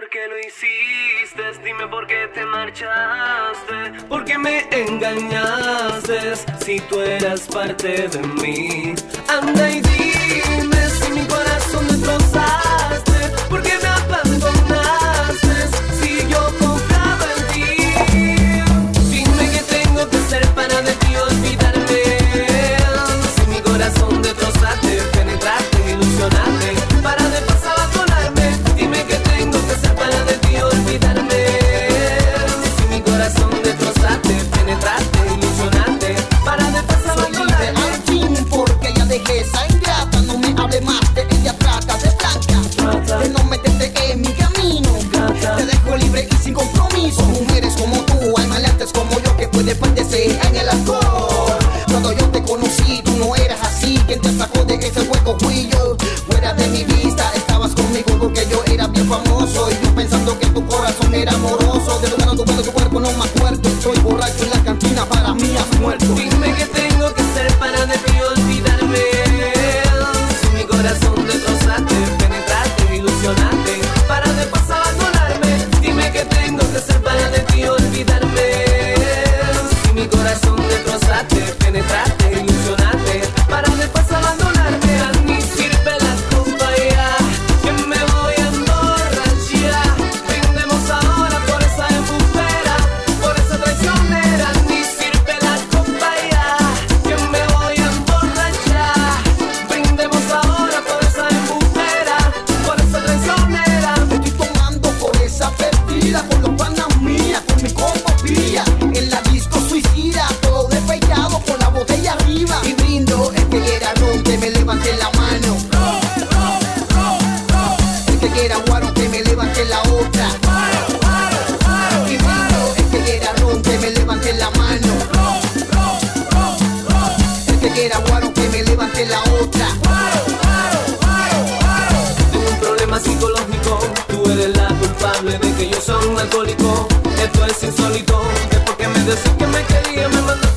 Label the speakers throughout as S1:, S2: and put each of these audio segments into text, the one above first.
S1: por qué lo hiciste, dime por qué te marchaste, por qué me engañaste si tú eras parte de mí. Anda y alcohólico, esto es insólito. Después que me decís que me quería, me
S2: mandaste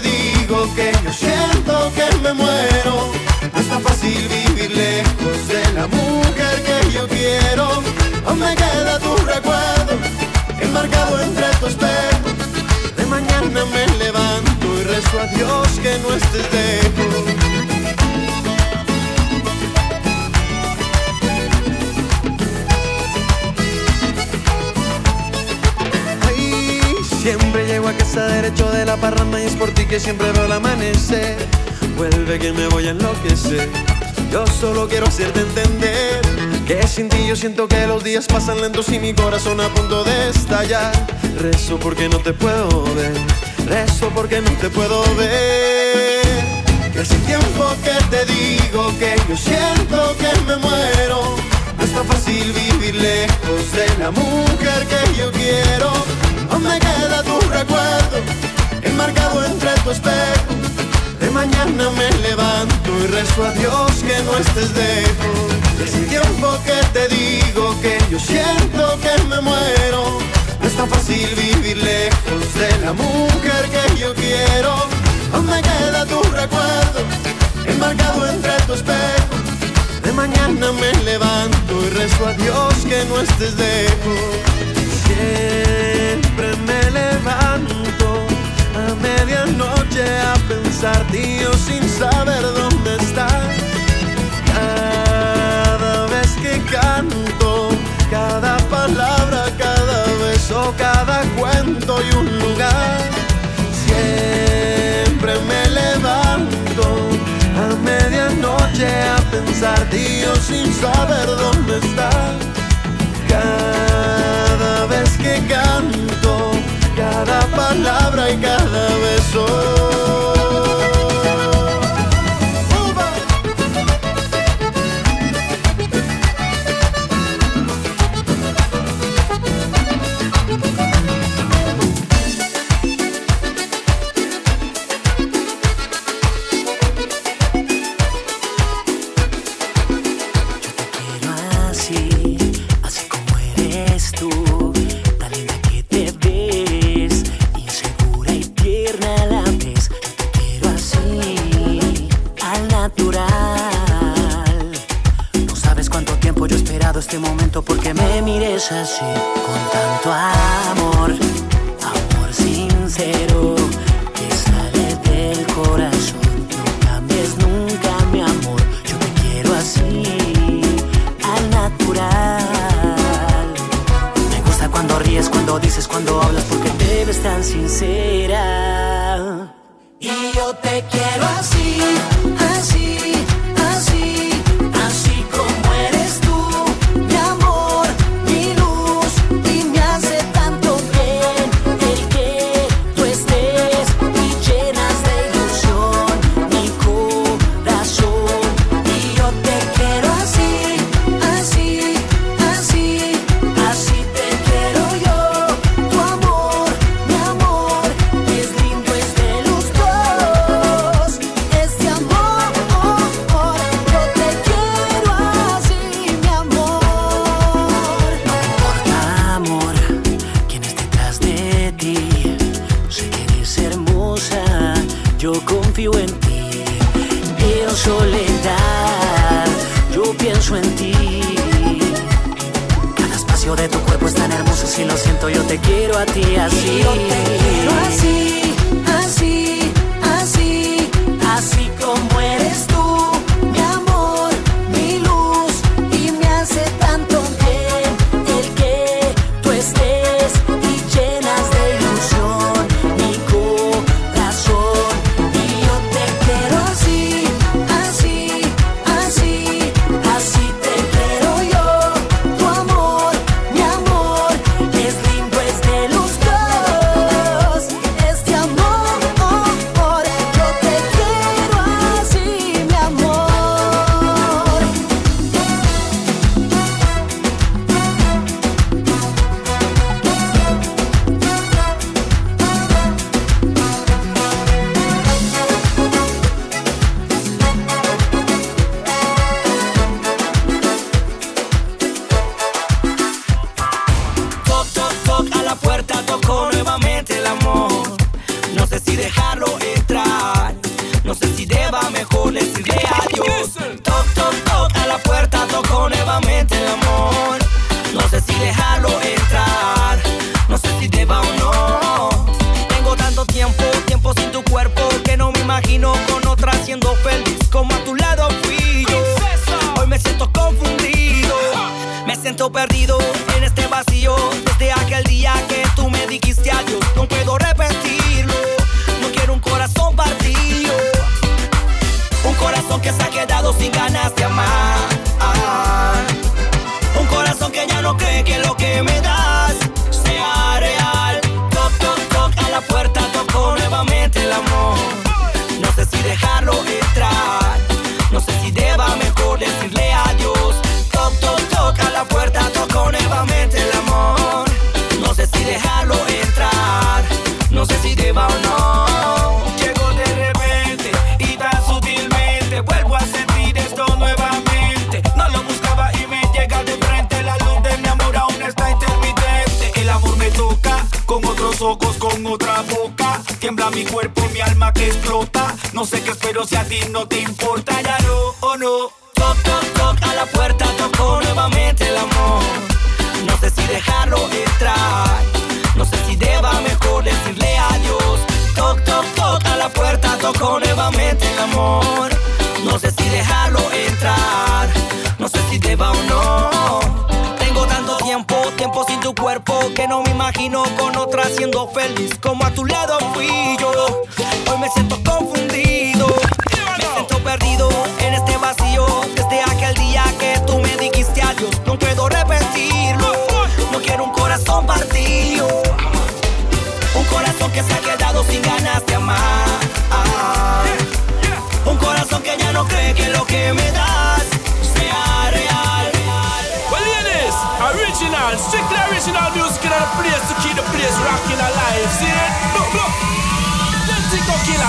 S2: digo que yo siento que me muero. No está fácil vivir lejos de la mujer que yo quiero. Aún me queda tu recuerdo, embarcado entre tus dedos. De mañana me levanto y rezo a Dios que no estés lejos. que está derecho de la parranda y es por ti que siempre veo el amanecer. Vuelve que me voy a enloquecer. Yo solo quiero hacerte entender que sin ti yo siento que los días pasan lentos y mi corazón a punto de estallar. Rezo porque no te puedo ver, rezo porque no te puedo ver. Que hace tiempo que te digo que yo siento que me muero no estés lejos. Hace tiempo que te digo que yo siento que me muero. No es tan fácil vivir lejos de la mujer que yo quiero. Aún me queda tu recuerdo enmarcado entre tu espejo. De mañana me levanto y rezo a Dios que no estés lejos. Siempre me levanto a medianoche a pensar, tío, sin saber dónde estás. Canto, cada palabra, cada beso, cada cuento y un lugar. Siempre me levanto a medianoche a pensar, tío, sin saber dónde estás. Cada vez que canto, cada palabra y cada beso.
S3: Así, con tanto amor, amor sincero que sale del corazón. No cambies nunca mi amor, yo te quiero así, al natural. Me gusta cuando ríes, cuando dices, cuando hablas, porque te ves tan sincera. Y yo te quiero así.
S4: perdido en este vacío. Desde aquel día que tú me dijiste adiós, no puedo repetirlo. No
S5: quiero un corazón partido, un corazón que se ha quedado sin ganas de amar. otra boca. Tiembla mi cuerpo, mi alma que explota. No sé qué espero si a ti no te importa, ya no o oh no.
S4: Toc, toc, toc, a la puerta tocó nuevamente el amor. No sé si dejarlo entrar. No sé si deba mejor decirle adiós. Toc, toc, toc, a la puerta tocó nuevamente el amor. No sé si dejarlo entrar. No sé si deba o no que no me imagino con otra siendo feliz como a tu lado fui yo. Hoy me siento confundido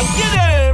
S6: I get
S7: it.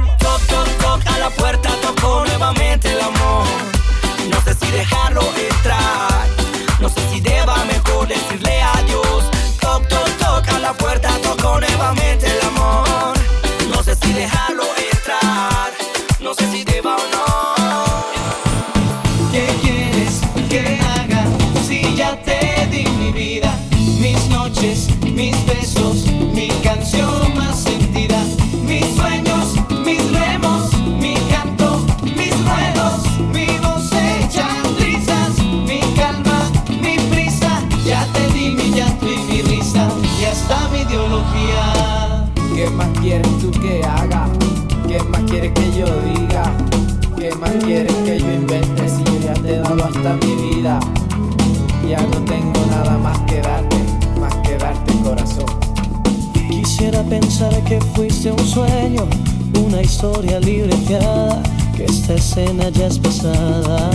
S7: historia libreteada, que esta escena ya es pasada.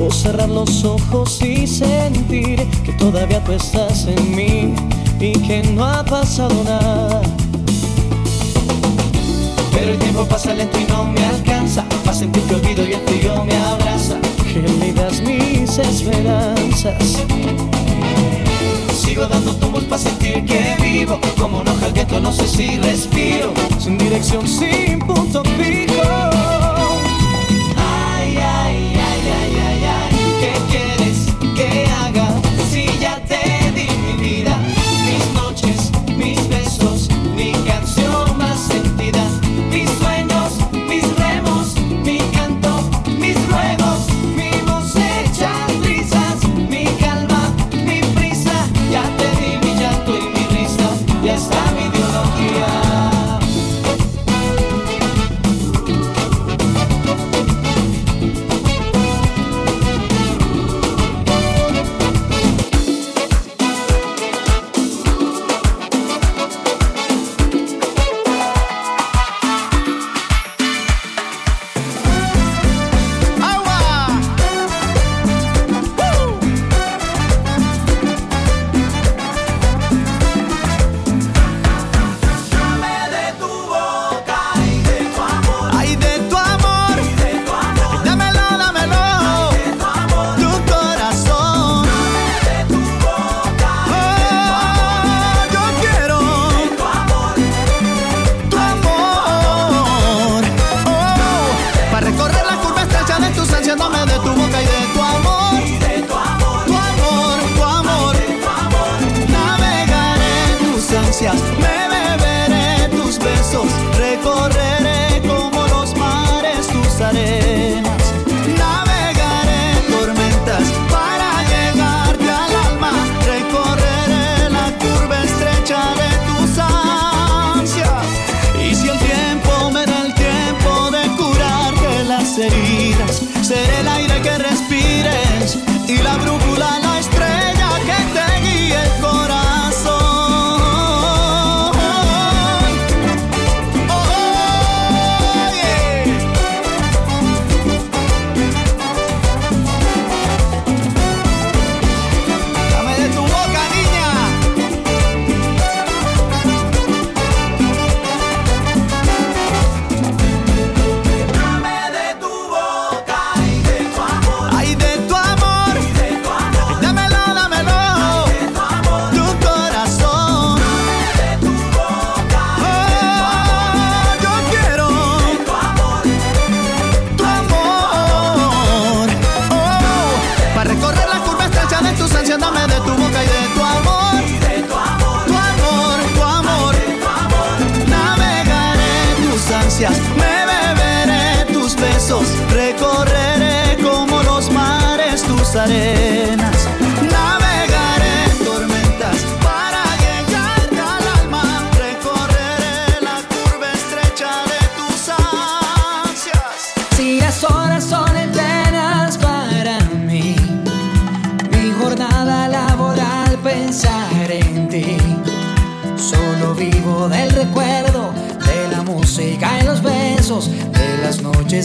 S7: O cerrar los ojos y sentir que todavía tú estás en mí y que no ha pasado nada.
S8: Pero el tiempo pasa lento y no me alcanza Para sentir que olvido y el frío me abraza
S7: Que me das mis esperanzas
S8: Sigo dando tumbos para sentir que vivo. Como no al no sé si respiro.
S7: Sin dirección, sin punto fijo.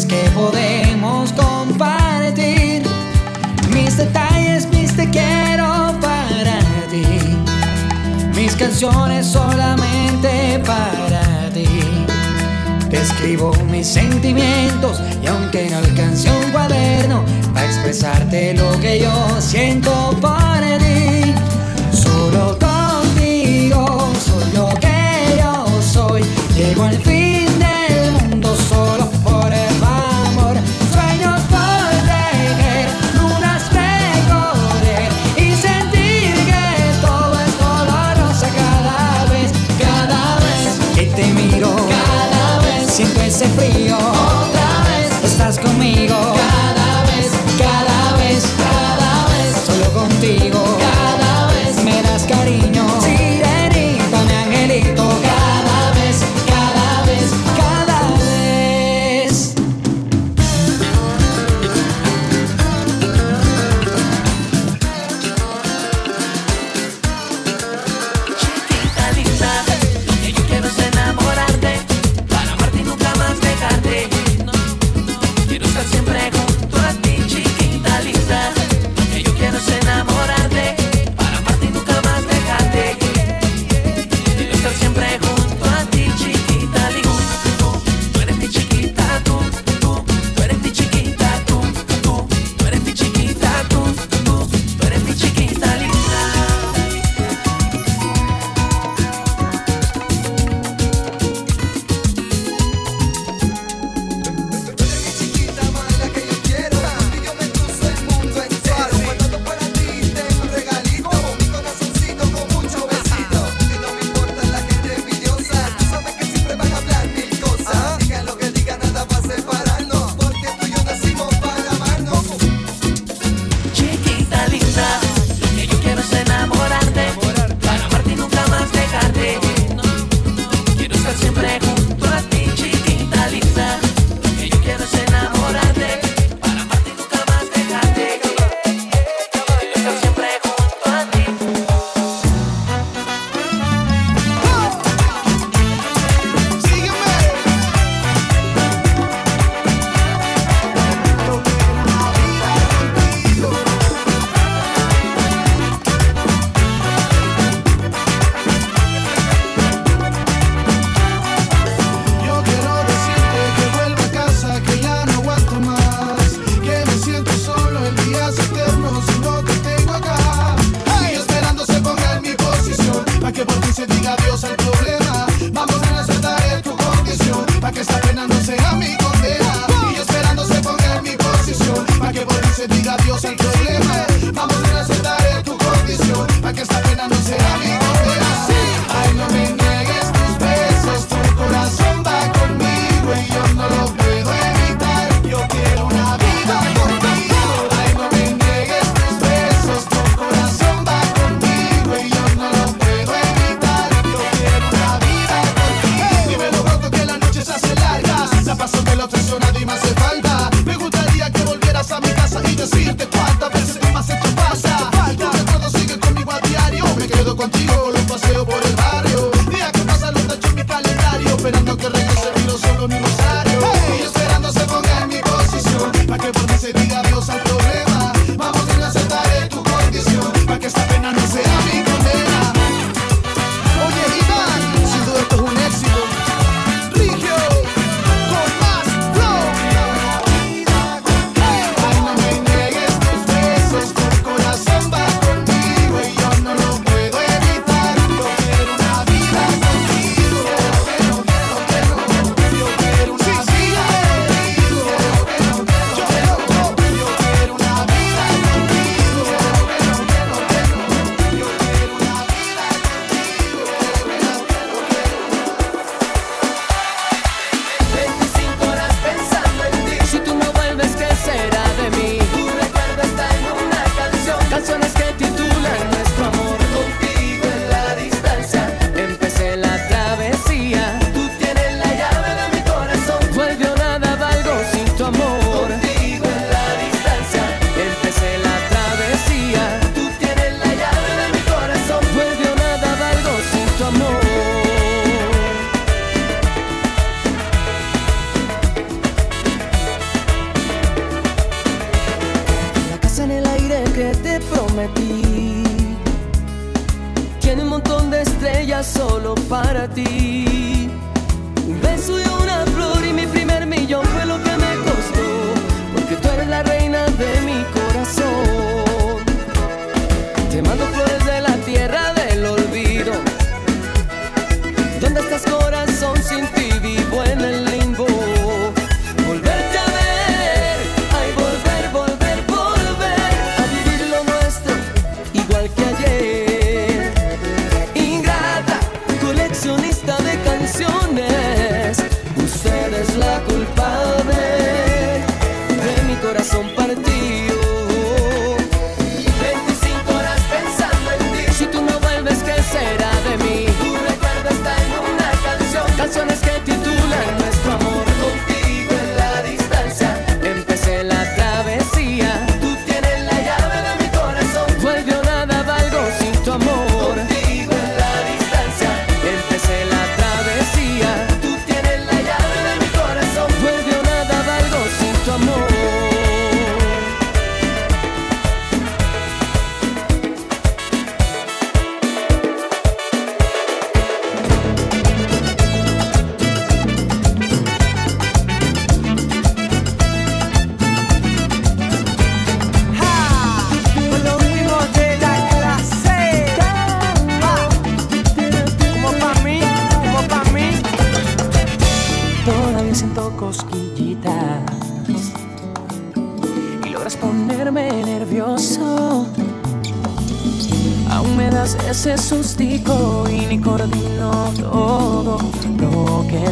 S8: Que
S9: podemos compartir. Mis detalles, mis te quiero para ti. Mis canciones solamente para ti. Te escribo mis sentimientos y aunque no alcance un cuaderno para expresarte lo que yo siento por ti, solo contigo soy lo que yo soy. Llego al siento ese frío. Otra vez estás conmigo,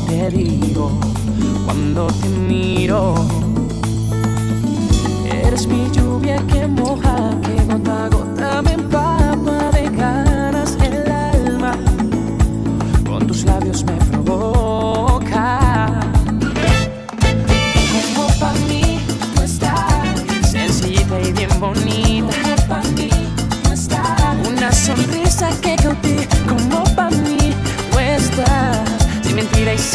S7: te
S10: digo cuando te miro. Eres mi lluvia que moja, que gota a gota me empapa de ganas el alma. Con tus labios me provoca. Como pa' mí tú estás Sencillita y bien bonita Como pa' mí tú estás Una sonrisa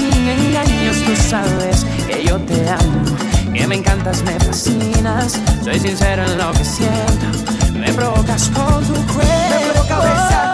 S10: sin engaños Tú sabes que yo te amo Que me encantas, me fascinas. Soy sincero en lo que siento Me provocas con tu cuerpo.
S11: Me provoca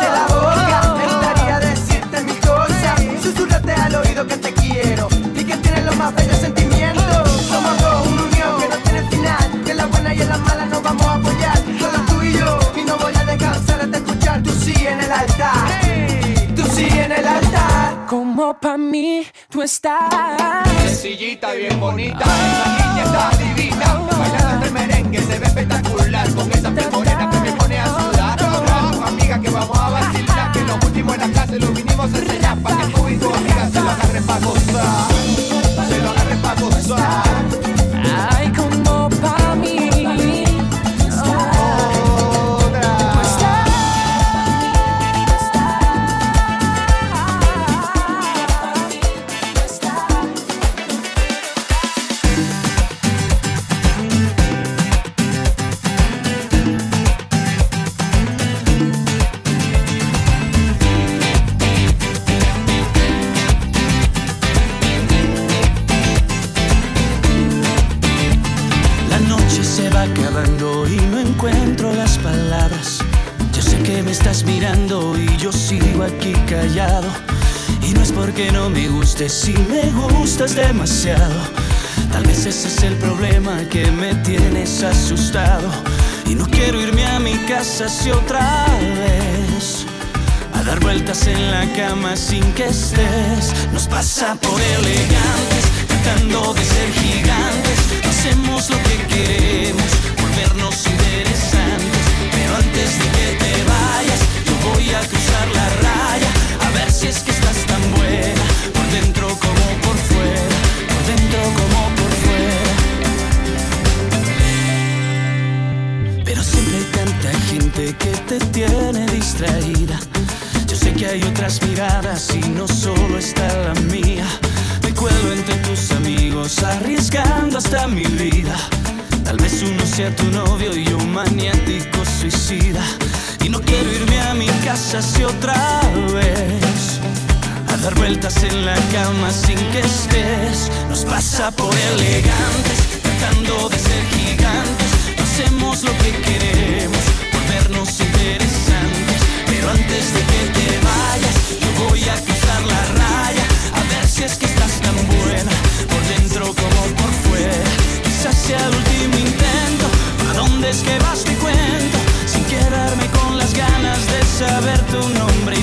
S10: Como pa' mí tú estás
S12: Sencillita, bien bonita, esa niña está divina. Bailando este merengue se ve espectacular. Con esa piel morena que me pone a sudar. Amiga, que vamos a vacilar. Que lo último en la clase lo vinimos a enseñar. Para que tú y tu amiga se lo agarren pa' gozar. Se lo agarren pa' gozar.
S13: Y no es porque no me gustes, si me gustas demasiado. Tal vez ese es el problema que me tienes asustado. Y no quiero irme a mi casa si otra vez. A dar vueltas en la cama sin que estés. Nos pasa por elegantes, tratando de ser gigantes. Hacemos lo que queremos, volvernos interesantes. Pero antes de que te vayas, yo voy a cruzar si es que estás tan buena, por dentro como por fuera. Por dentro como por fuera. Pero siempre hay tanta gente que te tiene distraída. Yo sé que hay otras miradas y no solo está la mía. Me cuelo entre tus amigos, arriesgando hasta mi vida. Tal vez uno sea tu novio y yo maniático suicida. Y no quiero irme a mi casa si otra vez. Dar vueltas en la cama sin que estés. Nos pasa por elegantes, tratando de ser gigantes. No hacemos lo que queremos, volvernos interesantes. Pero antes de que te vayas, yo voy a cruzar la raya. A ver si es que estás tan buena, por dentro como por fuera. Quizás sea el último intento. ¿A dónde es que vas? Te cuento. Sin quedarme con las ganas de saber tu nombre y